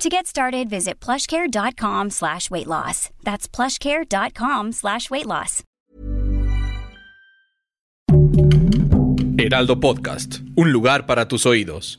To get started, visit plushcare.com slash weight loss. That's plushcare.com slash weight loss. Heraldo Podcast, un lugar para tus oídos.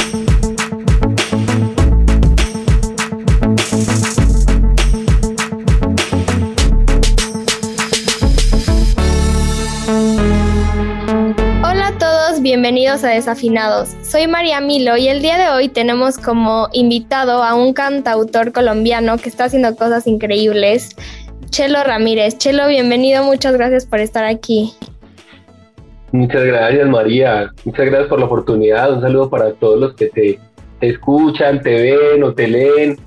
Bienvenidos a Desafinados. Soy María Milo y el día de hoy tenemos como invitado a un cantautor colombiano que está haciendo cosas increíbles, Chelo Ramírez. Chelo, bienvenido, muchas gracias por estar aquí. Muchas gracias María, muchas gracias por la oportunidad, un saludo para todos los que te, te escuchan, te ven o te leen.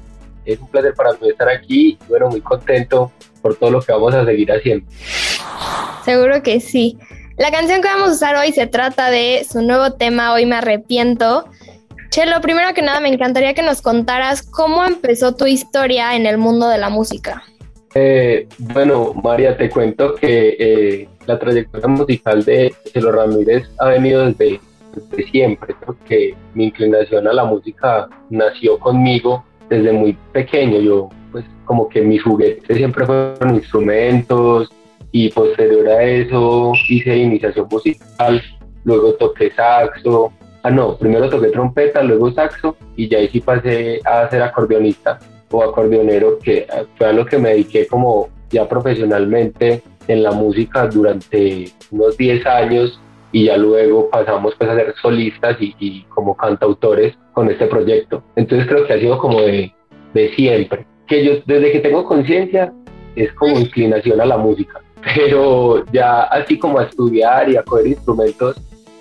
Es un placer para mí estar aquí y bueno, muy contento por todo lo que vamos a seguir haciendo. Seguro que sí. La canción que vamos a usar hoy se trata de su nuevo tema, Hoy me arrepiento. Chelo, primero que nada me encantaría que nos contaras cómo empezó tu historia en el mundo de la música. Eh, bueno, María, te cuento que eh, la trayectoria musical de Chelo Ramírez ha venido desde, desde siempre. Creo que mi inclinación a la música nació conmigo desde muy pequeño. Yo, pues, como que mis juguetes siempre fueron instrumentos, y posterior a eso hice iniciación musical, luego toqué saxo, ah no, primero toqué trompeta, luego saxo y ya ahí sí pasé a ser acordeonista o acordeonero, que fue a lo que me dediqué como ya profesionalmente en la música durante unos 10 años y ya luego pasamos pues a ser solistas y, y como cantautores con este proyecto. Entonces creo que ha sido como de, de siempre, que yo desde que tengo conciencia es como inclinación a la música pero ya así como a estudiar y a coger instrumentos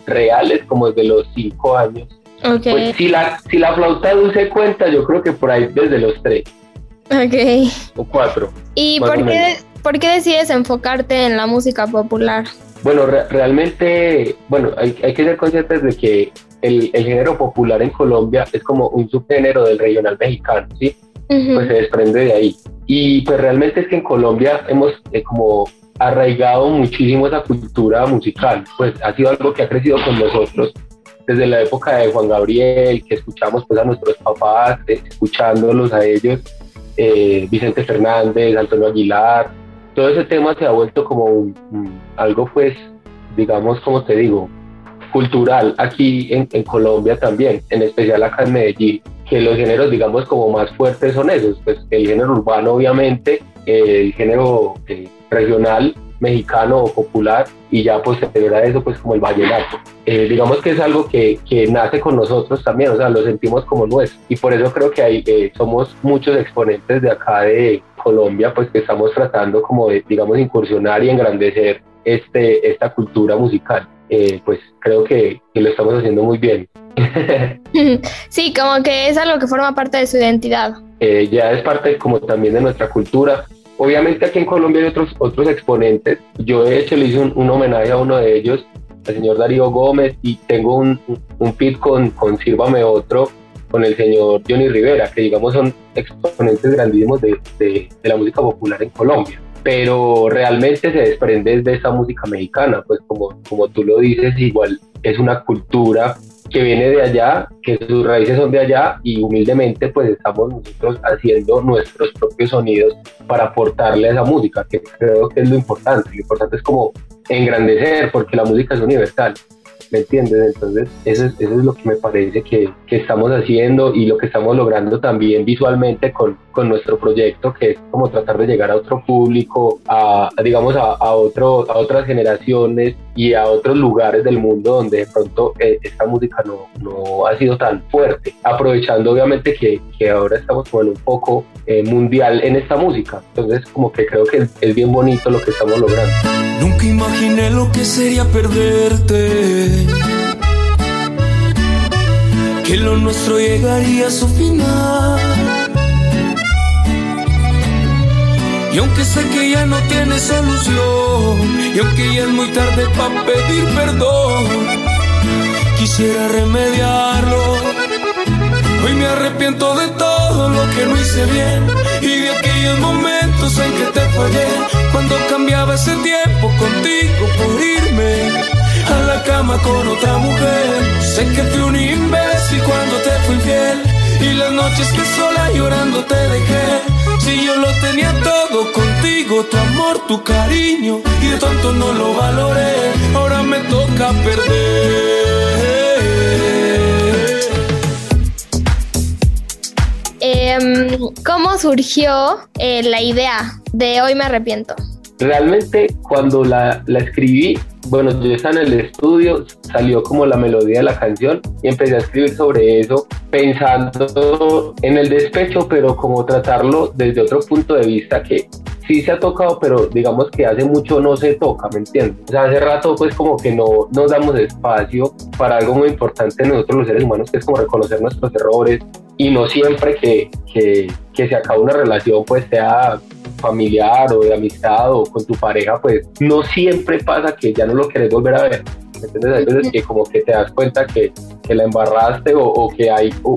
reales como desde los cinco años. Okay. Pues si la, si la flauta dulce cuenta, yo creo que por ahí desde los tres. Ok. O cuatro. ¿Y por qué, por qué decides enfocarte en la música popular? Bueno, re realmente, bueno, hay, hay, que ser conscientes de que el, el, género popular en Colombia es como un subgénero del regional mexicano, ¿sí? Uh -huh. Pues se desprende de ahí. Y pues realmente es que en Colombia hemos eh, como arraigado muchísimo esa cultura musical, pues ha sido algo que ha crecido con nosotros desde la época de Juan Gabriel, que escuchamos pues a nuestros papás, eh, escuchándolos a ellos, eh, Vicente Fernández, Antonio Aguilar, todo ese tema se ha vuelto como un, un, algo pues, digamos, como te digo, cultural aquí en, en, Colombia también, en especial acá en Medellín, que los géneros, digamos, como más fuertes son esos, pues el género urbano obviamente, eh, el género eh, regional mexicano o popular y ya posterior a eso pues como el vallenato. Eh, digamos que es algo que, que, nace con nosotros también, o sea, lo sentimos como nuestro y por eso creo que hay, eh, somos muchos exponentes de acá de Colombia pues que estamos tratando como de, digamos, incursionar y engrandecer este, esta cultura musical. Eh, pues creo que, que lo estamos haciendo muy bien. sí, como que es algo que forma parte de su identidad. Eh, ya es parte como también de nuestra cultura. Obviamente aquí en Colombia hay otros, otros exponentes. Yo de hecho le hice un, un homenaje a uno de ellos, al señor Darío Gómez, y tengo un, un feed con, con Sírvame Otro, con el señor Johnny Rivera, que digamos son exponentes grandísimos de, de, de la música popular en Colombia pero realmente se desprende de esa música mexicana, pues como, como tú lo dices, igual es una cultura que viene de allá, que sus raíces son de allá y humildemente pues estamos nosotros haciendo nuestros propios sonidos para aportarle a esa música, que creo que es lo importante, lo importante es como engrandecer porque la música es universal ¿me entiendes? Entonces, eso es, eso es lo que me parece que, que, estamos haciendo y lo que estamos logrando también visualmente con, con, nuestro proyecto, que es como tratar de llegar a otro público, a, digamos, a, a, otro, a otras generaciones y a otros lugares del mundo donde de pronto eh, esta música no, no, ha sido tan fuerte, aprovechando obviamente que, que ahora estamos como en un poco eh, mundial en esta música. Entonces, como que creo que es, es bien bonito lo que estamos logrando. Nunca imaginé lo que sería perderte. Que lo nuestro llegaría a su final. Y aunque sé que ya no tiene solución, y aunque ya es muy tarde para pedir perdón, quisiera remediarlo. Hoy me arrepiento de todo lo que no hice bien y de aquellos momentos en que te fallé cuando cambiaba ese tiempo contigo por irme a la cama con otra mujer. Sé que fui un imbécil cuando te fui fiel y las noches que sola llorando te dejé. Si yo lo tenía todo contigo, tu amor, tu cariño, y de tonto no lo valoré, ahora me toca perder. Em, ¿Cómo surgió eh, la idea de Hoy me arrepiento? Realmente cuando la, la escribí, bueno, yo estaba en el estudio, salió como la melodía de la canción y empecé a escribir sobre eso, pensando en el despecho, pero como tratarlo desde otro punto de vista que sí se ha tocado, pero digamos que hace mucho no se toca, ¿me entiendes? O sea, hace rato pues como que no nos damos espacio para algo muy importante nosotros los seres humanos, que es como reconocer nuestros errores y no siempre que, que, que se acaba una relación pues sea familiar o de amistad o con tu pareja, pues no siempre pasa que ya no lo querés volver a ver. ¿Entiendes? Hay veces que como que te das cuenta que, que la embarraste o, o que hay, o,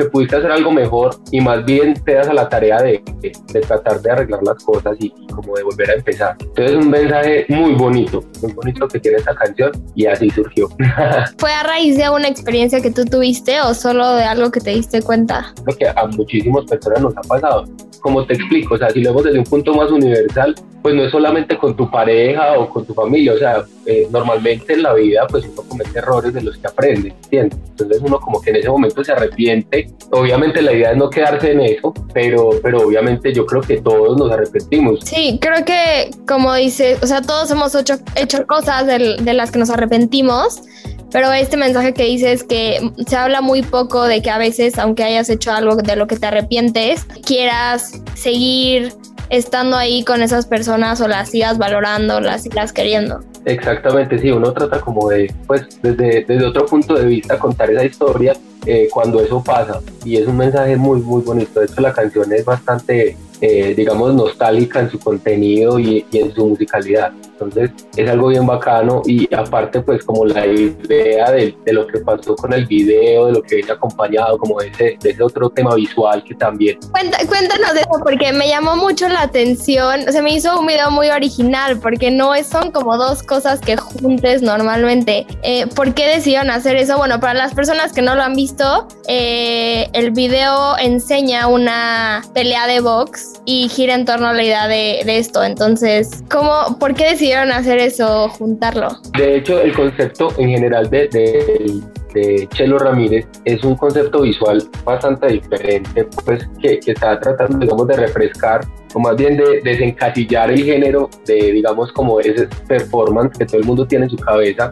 que pudiste hacer algo mejor y más bien te das a la tarea de, de, de tratar de arreglar las cosas y, y, como de volver a empezar. Entonces es un mensaje muy bonito, muy bonito que tiene esta canción y así surgió. ¿Fue a raíz de una experiencia que tú tuviste o solo de algo que te diste cuenta? Creo que a muchísimas personas nos ha pasado como te explico, o sea, si lo vemos desde un punto más universal, pues no es solamente con tu pareja o con tu familia, o sea, eh, normalmente en la vida pues uno comete errores de los que aprende, ¿entiendes? Entonces uno como que en ese momento se arrepiente, obviamente la idea es no quedarse en eso, pero, pero obviamente yo creo que todos nos arrepentimos. Sí, creo que como dices, o sea, todos hemos hecho, hecho cosas de, de las que nos arrepentimos, pero este mensaje que dices que se habla muy poco de que a veces, aunque hayas hecho algo de lo que te arrepientes, quieras seguir estando ahí con esas personas o las sigas valorando, las sigas queriendo. Exactamente, sí, uno trata como de, pues, desde, desde otro punto de vista contar esa historia eh, cuando eso pasa. Y es un mensaje muy, muy bonito. De hecho, la canción es bastante, eh, digamos, nostálgica en su contenido y, y, en su musicalidad. Entonces, es algo bien bacano. Y aparte, pues, como la idea de, de lo que pasó con el video, de lo que viene acompañado, como ese, de ese otro tema visual que también. Cuéntanos eso, porque me llamó mucho la atención. O sea, me hizo un video muy original, porque no son como dos cosas que juntes normalmente. Eh, ¿Por qué decidieron hacer eso? Bueno, para las personas que no lo han visto, eh, el video enseña una pelea de box y gira en torno a la idea de, de, esto. Entonces, ¿cómo, ¿por qué decidieron hacer eso, juntarlo? De hecho, el concepto en general de, de, Chelo Ramírez es un concepto visual bastante diferente, pues que, que está tratando, digamos, de refrescar o más bien de desencasillar el género de, digamos, como ese performance que todo el mundo tiene en su cabeza,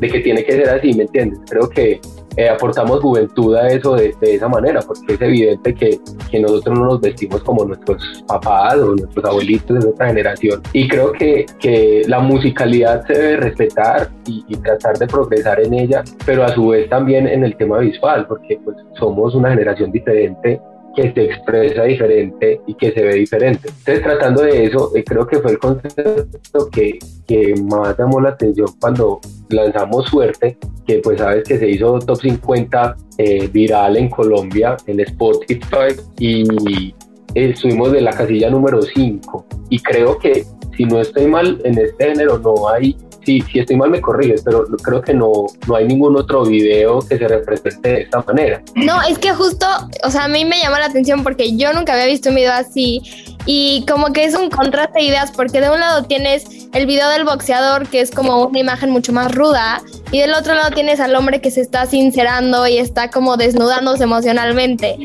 de que tiene que ser así, ¿me entiendes? Creo que eh, aportamos juventud a eso de, de, esa manera, porque es evidente que, que, nosotros no nos vestimos como nuestros papás o nuestros abuelitos de otra generación. Y creo que, que la musicalidad se debe respetar y, y, tratar de progresar en ella, pero a su vez también en el tema visual, porque pues, somos una generación diferente que se expresa diferente y que se ve diferente. Entonces, tratando de eso, eh, creo que fue el concepto que, que más llamó la atención cuando lanzamos Suerte, que pues sabes que se hizo top 50 eh, viral en Colombia, en Spotify, y estuvimos de la casilla número 5. Y creo que, si no estoy mal, en este género no hay sí, si estoy mal me corriges, pero creo que no, no hay ningún otro video que se represente de esta manera. No, es que justo, o sea, a mí me llama la atención porque yo nunca había visto un video así Y como que es un contraste de ideas, porque de un lado tienes el video del boxeador, que es como una imagen mucho más ruda, y del otro lado tienes al hombre que se está sincerando y está como desnudándose emocionalmente.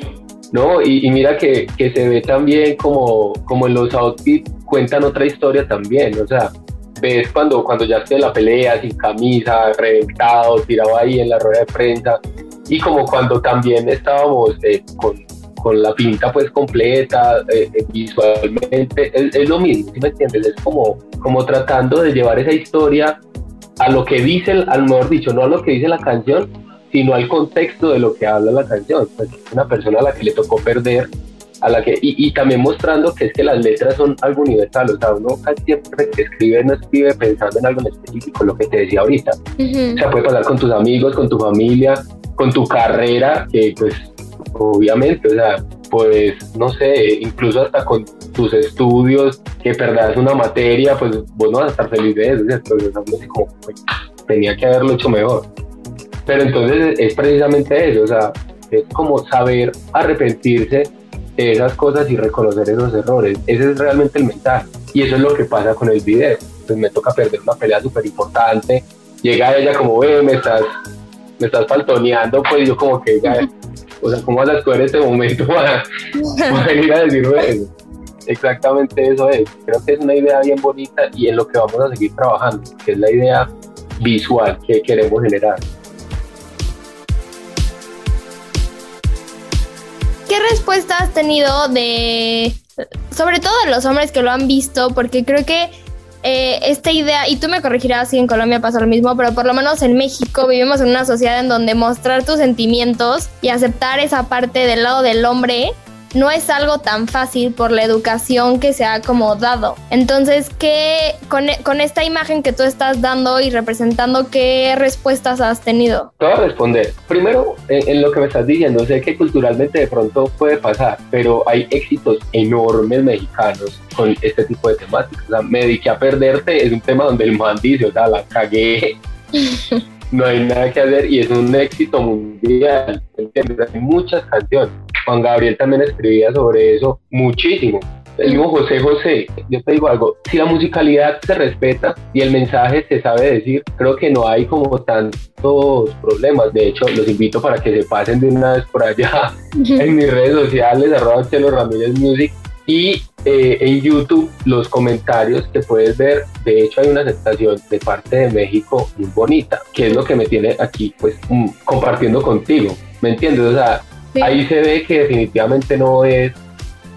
No, y, mira que, que, se ve también como, como en los outfits cuentan otra historia también, o sea, ves cuando, cuando ya esté la pelea, sin camisa, reventado, tirado ahí en la rueda de prensa, y como cuando también estábamos eh, con, con, la pinta pues completa, eh, eh, visualmente, es, lo mismo, ¿sí me entiendes? Es como, como tratando de llevar esa historia a lo que dice, al mejor dicho, no a lo que dice la canción, sino al contexto de lo que habla la canción. Pues una persona a la que le tocó perder a la que, y, también mostrando que es que las letras son algo universal, o sea, uno casi siempre que escribe no escribe pensando en algo en específico, lo que te decía ahorita. O sea, puede pasar con tus amigos, con tu familia, con tu carrera, que pues obviamente, o sea, pues no sé, incluso hasta con tus estudios, que perdas una materia, pues vos no vas a estar feliz de eso, ¿cierto? como, tenía que haberlo hecho mejor. Pero entonces es precisamente eso, o sea, es como saber arrepentirse esas cosas y reconocer esos errores. Ese es realmente el mensaje. Y eso es lo que pasa con el video. Pues me toca perder una pelea súper importante. Llega ella como, ve, me estás, me estás faltoneando, pues yo como que, o sea, ¿cómo vas a escoger este momento para, venir a decirme eso? Exactamente eso es. Creo que es una idea bien bonita y en lo que vamos a seguir trabajando, que es la idea visual que queremos generar. ¿Qué respuesta has tenido de, sobre todo de los hombres que lo han visto? Porque creo que eh, esta idea, y tú me corregirás si en Colombia pasa lo mismo, pero por lo menos en México vivimos en una sociedad en donde mostrar tus sentimientos y aceptar esa parte del lado del hombre no es algo tan fácil por la educación que se ha como dado. Entonces, ¿qué, con, con esta imagen que tú estás dando y representando, qué respuestas has tenido? Te voy a responder. Primero, en, lo que me estás diciendo, sé que culturalmente de pronto puede pasar, pero hay éxitos enormes mexicanos con este tipo de temáticas. O sea, me dediqué a perderte es un tema donde el man dice, o sea, la cagué. no hay nada que hacer y es un éxito mundial. ¿entiendes? Hay muchas canciones. Juan Gabriel también escribía sobre eso muchísimo. El mismo José José, yo te digo algo, si la musicalidad se respeta y el mensaje se sabe decir, creo que no hay como tantos problemas. De hecho, los invito para que se pasen de una vez por allá en mis redes sociales, arroba Chelo Ramírez Music, y eh, en YouTube los comentarios que puedes ver, de hecho hay una aceptación de parte de México muy bonita, que es lo que me tiene aquí pues mm, compartiendo contigo, ¿me entiendes? O sea, ahí se ve que definitivamente no es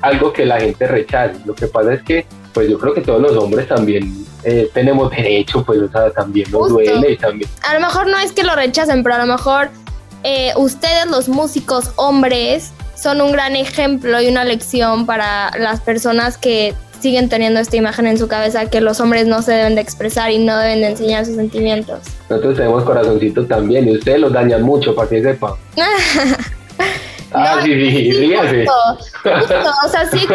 algo que la gente rechace, lo que pasa es que pues yo creo que todos los hombres también eh, tenemos derecho, pues o sea, también nos duele y también... A lo mejor no es que lo rechacen, pero a lo mejor eh, ustedes los músicos hombres son un gran ejemplo y una lección para las personas que siguen teniendo esta imagen en su cabeza que los hombres no se deben de expresar y no deben de enseñar sus sentimientos. Nosotros tenemos corazoncitos también y ustedes los dañan mucho para que sepan. Ah, sí, sí, ríase. o sea, sí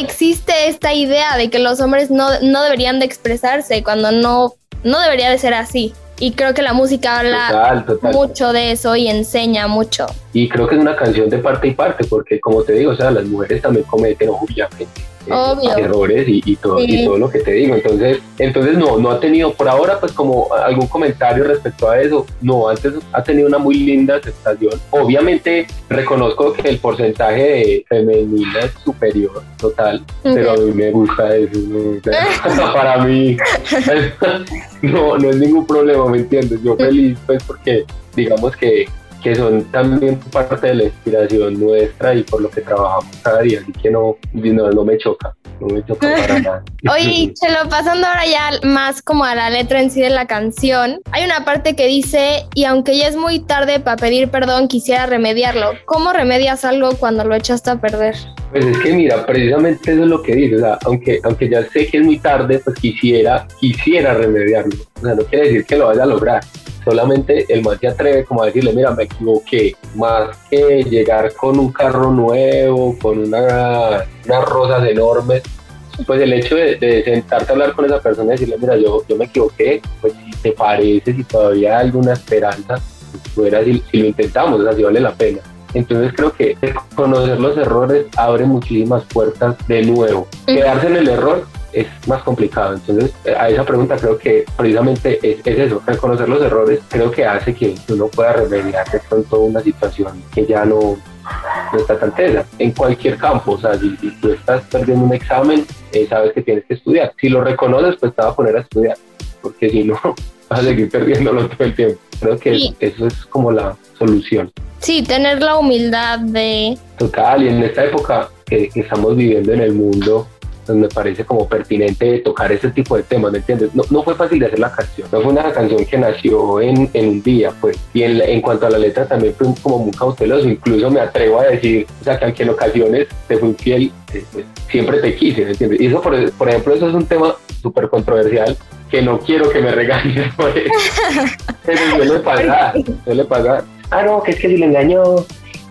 existe, esta idea de que los hombres no, no deberían de expresarse cuando no, no debería de ser así. Y creo que la música habla mucho de eso y enseña mucho. Y creo que es una canción de parte y parte, porque como te digo, o sea, las mujeres también cometen obviamente errores y, todo, y todo lo que te digo. Entonces, entonces no, no ha tenido por ahora pues como algún comentario respecto a eso. No, antes ha tenido una muy linda aceptación. Obviamente reconozco que el porcentaje de femenina es superior total, pero a mí me gusta eso. Para mí no, no es ningún problema, ¿me entiendes? Yo feliz pues porque digamos que que son también parte de la inspiración nuestra y por lo que trabajamos cada día, así que no, no, me choca, no me choca para nada. Oye, Chelo, pasando ahora ya más como a la letra en sí de la canción, hay una parte que dice, y aunque ya es muy tarde para pedir perdón, quisiera remediarlo. ¿Cómo remedias algo cuando lo echaste a perder? Pues es que mira, precisamente eso es lo que dice, o sea, aunque, aunque ya sé que es muy tarde, pues quisiera, quisiera remediarlo, o sea, no quiere decir que lo vaya a lograr, solamente el man se atreve como a decirle, mira, me equivoqué, más que llegar con un carro nuevo, con una, unas rosas enormes, pues el hecho de, de, sentarte a hablar con esa persona y decirle, mira, yo, yo me equivoqué, pues si te parece, si todavía hay alguna esperanza, pues si, si, lo intentamos, o sea, si vale la pena. Entonces creo que conocer los errores abre muchísimas puertas de nuevo. Quedarse en el error es más complicado. Entonces, a esa pregunta creo que precisamente es, eso, reconocer los errores creo que hace que uno pueda remediar de pronto una situación que ya no, no está tan tesa. En cualquier campo, o sea, si, tú estás perdiendo un examen, eh, sabes que tienes que estudiar. Si lo reconoces, pues te vas a poner a estudiar, porque si no, vas a seguir perdiéndolo todo el tiempo. Creo que eso es como la solución. Sí, tener la humildad de... Total, y en esta época que estamos viviendo en el mundo, me parece como pertinente tocar ese tipo de temas, ¿me entiendes? No, no fue fácil de hacer la canción, no fue una canción que nació en, en un día, pues, y en, en, cuanto a la letra también fue como muy cauteloso, incluso me atrevo a decir, o sea, que aunque en ocasiones te fui infiel, eh, pues, siempre te quise, ¿me entiendes? Y eso, por, por ejemplo, eso es un tema súper controversial que no quiero que me regañes por eso. Pero suele pasar, suele pasar. Ah, no, que es que si le engañó,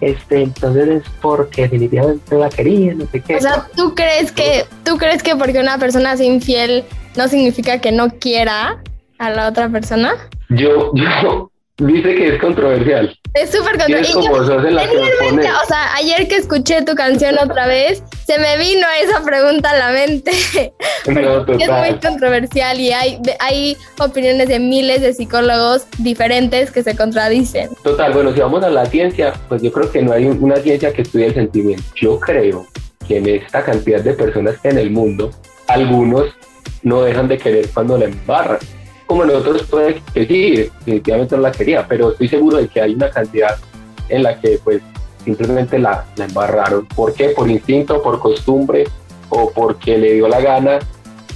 este, entonces es porque definitivamente la quería, no sé qué. O sea, ¿tú crees que, tú crees que porque una persona es infiel no significa que no quiera a la otra persona? Yo, yo, dice que es controversial. Es súper controversial. O sea, ayer que escuché tu canción otra vez, se me vino esa pregunta a la mente. es muy controversial y hay, hay opiniones de miles de psicólogos diferentes que se contradicen. Total, bueno, si vamos a la ciencia, pues yo creo que no hay una ciencia que estudie el sentimiento. Yo creo que en esta cantidad de personas que en el mundo, algunos no dejan de querer cuando la embarran como nosotros puede que sí, definitivamente no la quería, pero estoy seguro de que hay una cantidad en la que pues simplemente la, la embarraron. ¿Por qué? Por instinto, por costumbre o porque le dio la gana,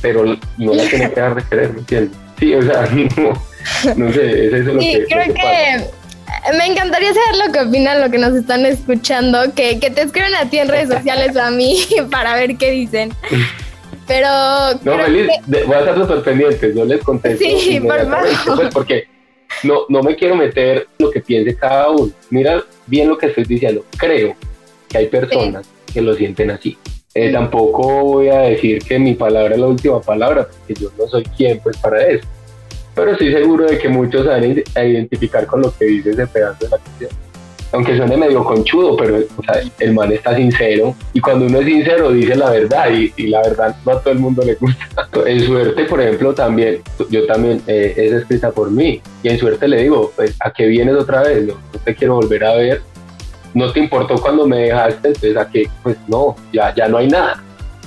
pero no la tiene que dejar de querer, ¿me entiendes? Sí, o sea, no, sé, es eso lo sí, creo que, me encantaría saber lo que opinan, lo que nos están escuchando, que, que te escriben a ti en redes sociales a mí para ver qué dicen. Pero. No, feliz, voy a estar súper pendiente, yo les contesto. Sí, por favor. Pues, porque no, no me quiero meter lo que piense cada uno. Mira bien lo que estoy diciendo. Creo que hay personas que lo sienten así. Eh, tampoco voy a decir que mi palabra es la última palabra, porque yo no soy quien pues para eso. Pero estoy seguro de que muchos saben identificar con lo que dice ese pedazo de la canción aunque suene medio conchudo, pero el man está sincero y cuando uno es sincero dice la verdad y, la verdad no a todo el mundo le gusta. En suerte, por ejemplo, también, yo también eh, es escrita por mí y en suerte le digo, pues, ¿a qué vienes otra vez? No, te quiero volver a ver. No te importó cuando me dejaste, entonces a qué, pues no, ya, ya no hay nada.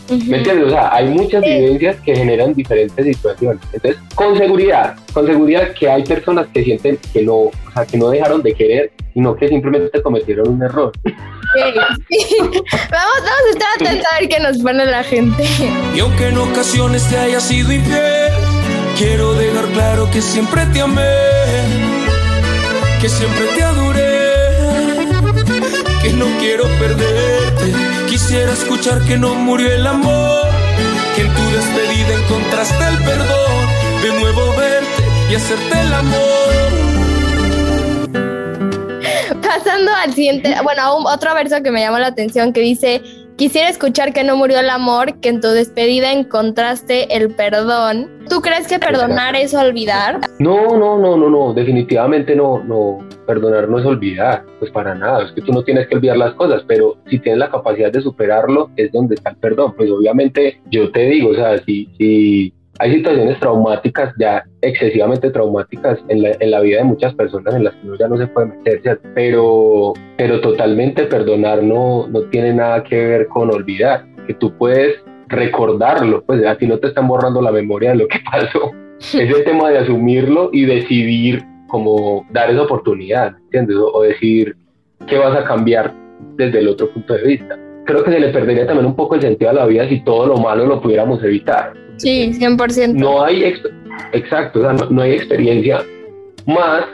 ¿Me entiendes? O sea, hay muchas vivencias que generan diferentes situaciones. Entonces, con seguridad, con seguridad que hay personas que sienten que no, o sea, que no dejaron de querer sino que simplemente cometieron un error. Vamos, vamos a estar atentos a ver qué nos pone la gente. Y aunque en ocasiones te haya sido infiel, quiero dejar claro que siempre te amé, que siempre te adoré, que no quiero perderte. Quisiera escuchar que no murió el amor, que en tu despedida encontraste el perdón, de nuevo verte y hacerte el amor pasando al siguiente, bueno, otro verso que me llamó la atención que dice, quisiera escuchar que no murió el amor, que en tu despedida encontraste el perdón. ¿Tú crees que perdonar es olvidar? No, no, no, no, no, definitivamente no, no, perdonar no es olvidar, pues para nada, es que tú no tienes que olvidar las cosas, pero si tienes la capacidad de superarlo, es donde está el perdón. Pues obviamente yo te digo, o sea, si, si hay situaciones traumáticas, ya excesivamente traumáticas en la, en la, vida de muchas personas en las que uno ya no se puede meter, Pero, pero totalmente perdonar no, no tiene nada que ver con olvidar, que tú puedes recordarlo, pues a ti no te están borrando la memoria de lo que pasó. es el tema de asumirlo y decidir cómo dar esa oportunidad, ¿entiendes? O, o decidir qué vas a cambiar desde el otro punto de vista. Creo que se le perdería también un poco el sentido a la vida si todo lo malo lo pudiéramos evitar Sí, 100%. No hay, exacto, no, hay experiencia más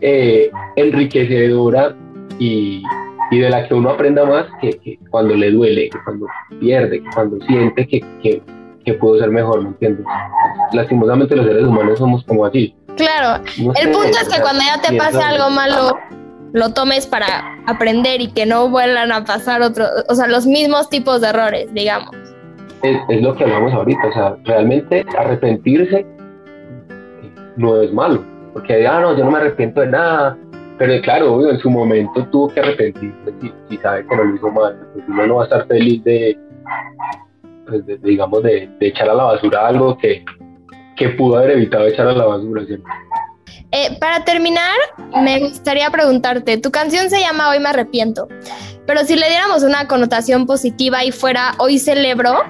eh, enriquecedora y, de la que uno aprenda más que, cuando le duele, que cuando pierde, que cuando siente que, que, pudo ser mejor, ¿me entiendes? Lastimosamente los seres humanos somos como así. Claro, el punto es que cuando ya te pase algo malo, lo tomes para aprender y que no vuelvan a pasar otros, o sea, los mismos tipos de errores, digamos es, lo que hablamos ahorita, o sea, realmente arrepentirse no es malo, porque ah, no, yo no me arrepiento de nada, pero claro, en su momento tuvo que arrepentirse si, sabe que no lo hizo mal. Pues uno no va a estar feliz de, pues digamos, de, echar a la basura algo que, que pudo haber evitado echar a la basura, eh, para terminar, me gustaría preguntarte, tu canción se llama Hoy me arrepiento, pero si le diéramos una connotación positiva y fuera Hoy celebro,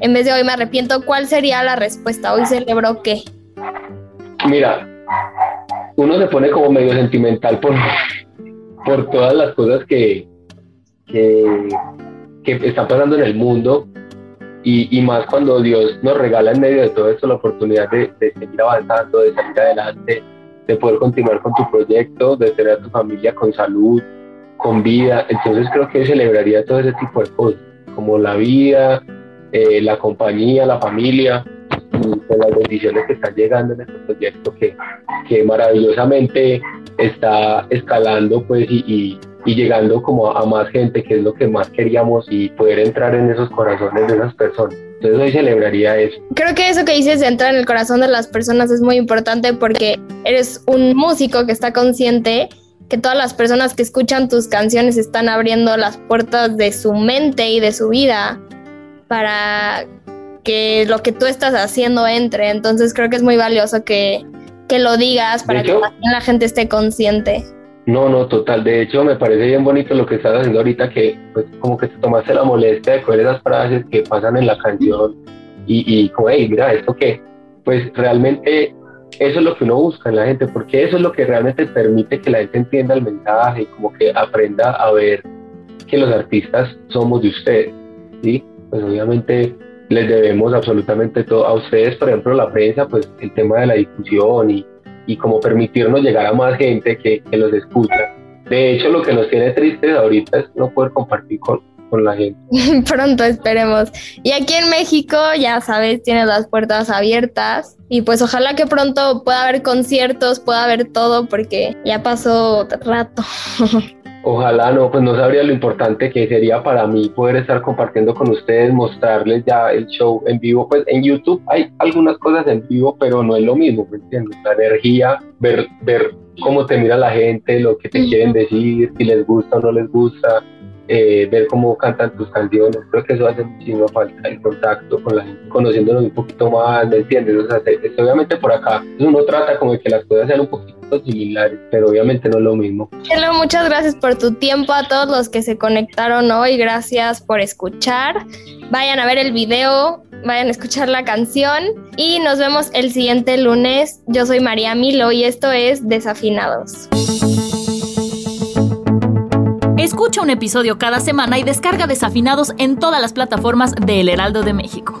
en vez de Hoy me arrepiento, ¿cuál sería la respuesta? ¿Hoy celebro qué? Mira, uno se pone como medio sentimental por, por todas las cosas que, que, están pasando en el mundo y, más cuando Dios nos regala en medio de todo esto la oportunidad de, seguir avanzando, de salir adelante, de poder continuar con tu proyecto, de tener a tu familia con salud, con vida. Entonces creo que celebraría todo ese tipo de cosas, como la vida, eh, la compañía, la familia y las bendiciones que están llegando en este proyecto que, que maravillosamente está escalando pues y, llegando como a, más gente que es lo que más queríamos y poder entrar en esos corazones de esas personas. Entonces hoy celebraría eso. Creo que eso que dices de entrar en el corazón de las personas es muy importante porque eres un músico que está consciente que todas las personas que escuchan tus canciones están abriendo las puertas de su mente y de su vida para que lo que tú estás haciendo entre. Entonces creo que es muy valioso que, lo digas para que la gente esté consciente. No, no, total. De hecho, me parece bien bonito lo que estás haciendo ahorita, que pues como que te tomaste la molestia de coger esas frases que pasan en la canción y, y como, hey, mira, esto que, pues realmente eso es lo que uno busca en la gente, porque eso es lo que realmente permite que la gente entienda el mensaje como que aprenda a ver que los artistas somos de ustedes, ¿sí? Pues obviamente les debemos absolutamente todo a ustedes, por ejemplo, la prensa, pues el tema de la discusión y, y como permitirnos llegar a más gente que, que los escucha. De hecho, lo que nos tiene tristes ahorita es no poder compartir con, con la gente. Pronto esperemos. Y aquí en México, ya sabes, tienes las puertas abiertas. Y pues ojalá que pronto pueda haber conciertos, pueda haber todo, porque ya pasó rato. Ojalá no, pues no sabría lo importante que sería para mí poder estar compartiendo con ustedes, mostrarles ya el show en vivo. Pues en YouTube hay algunas cosas en vivo, pero no es lo mismo, ¿me entiendes? La energía, ver, ver cómo te mira la gente, lo que te quieren decir, si les gusta o no les gusta, eh, ver cómo cantan tus canciones. Creo que eso hace muchísimo falta, el contacto con la gente, conociéndonos un poquito más, ¿me entiendes? O sea, obviamente por acá uno trata como de que las cosas sean un poquito similares, pero obviamente no es lo mismo. Hello, muchas gracias por tu tiempo a todos los que se conectaron hoy, gracias por escuchar. Vayan a ver el video, vayan a escuchar la canción y nos vemos el siguiente lunes. Yo soy María Milo y esto es Desafinados. Escucha un episodio cada semana y descarga Desafinados en todas las plataformas de El Heraldo de México.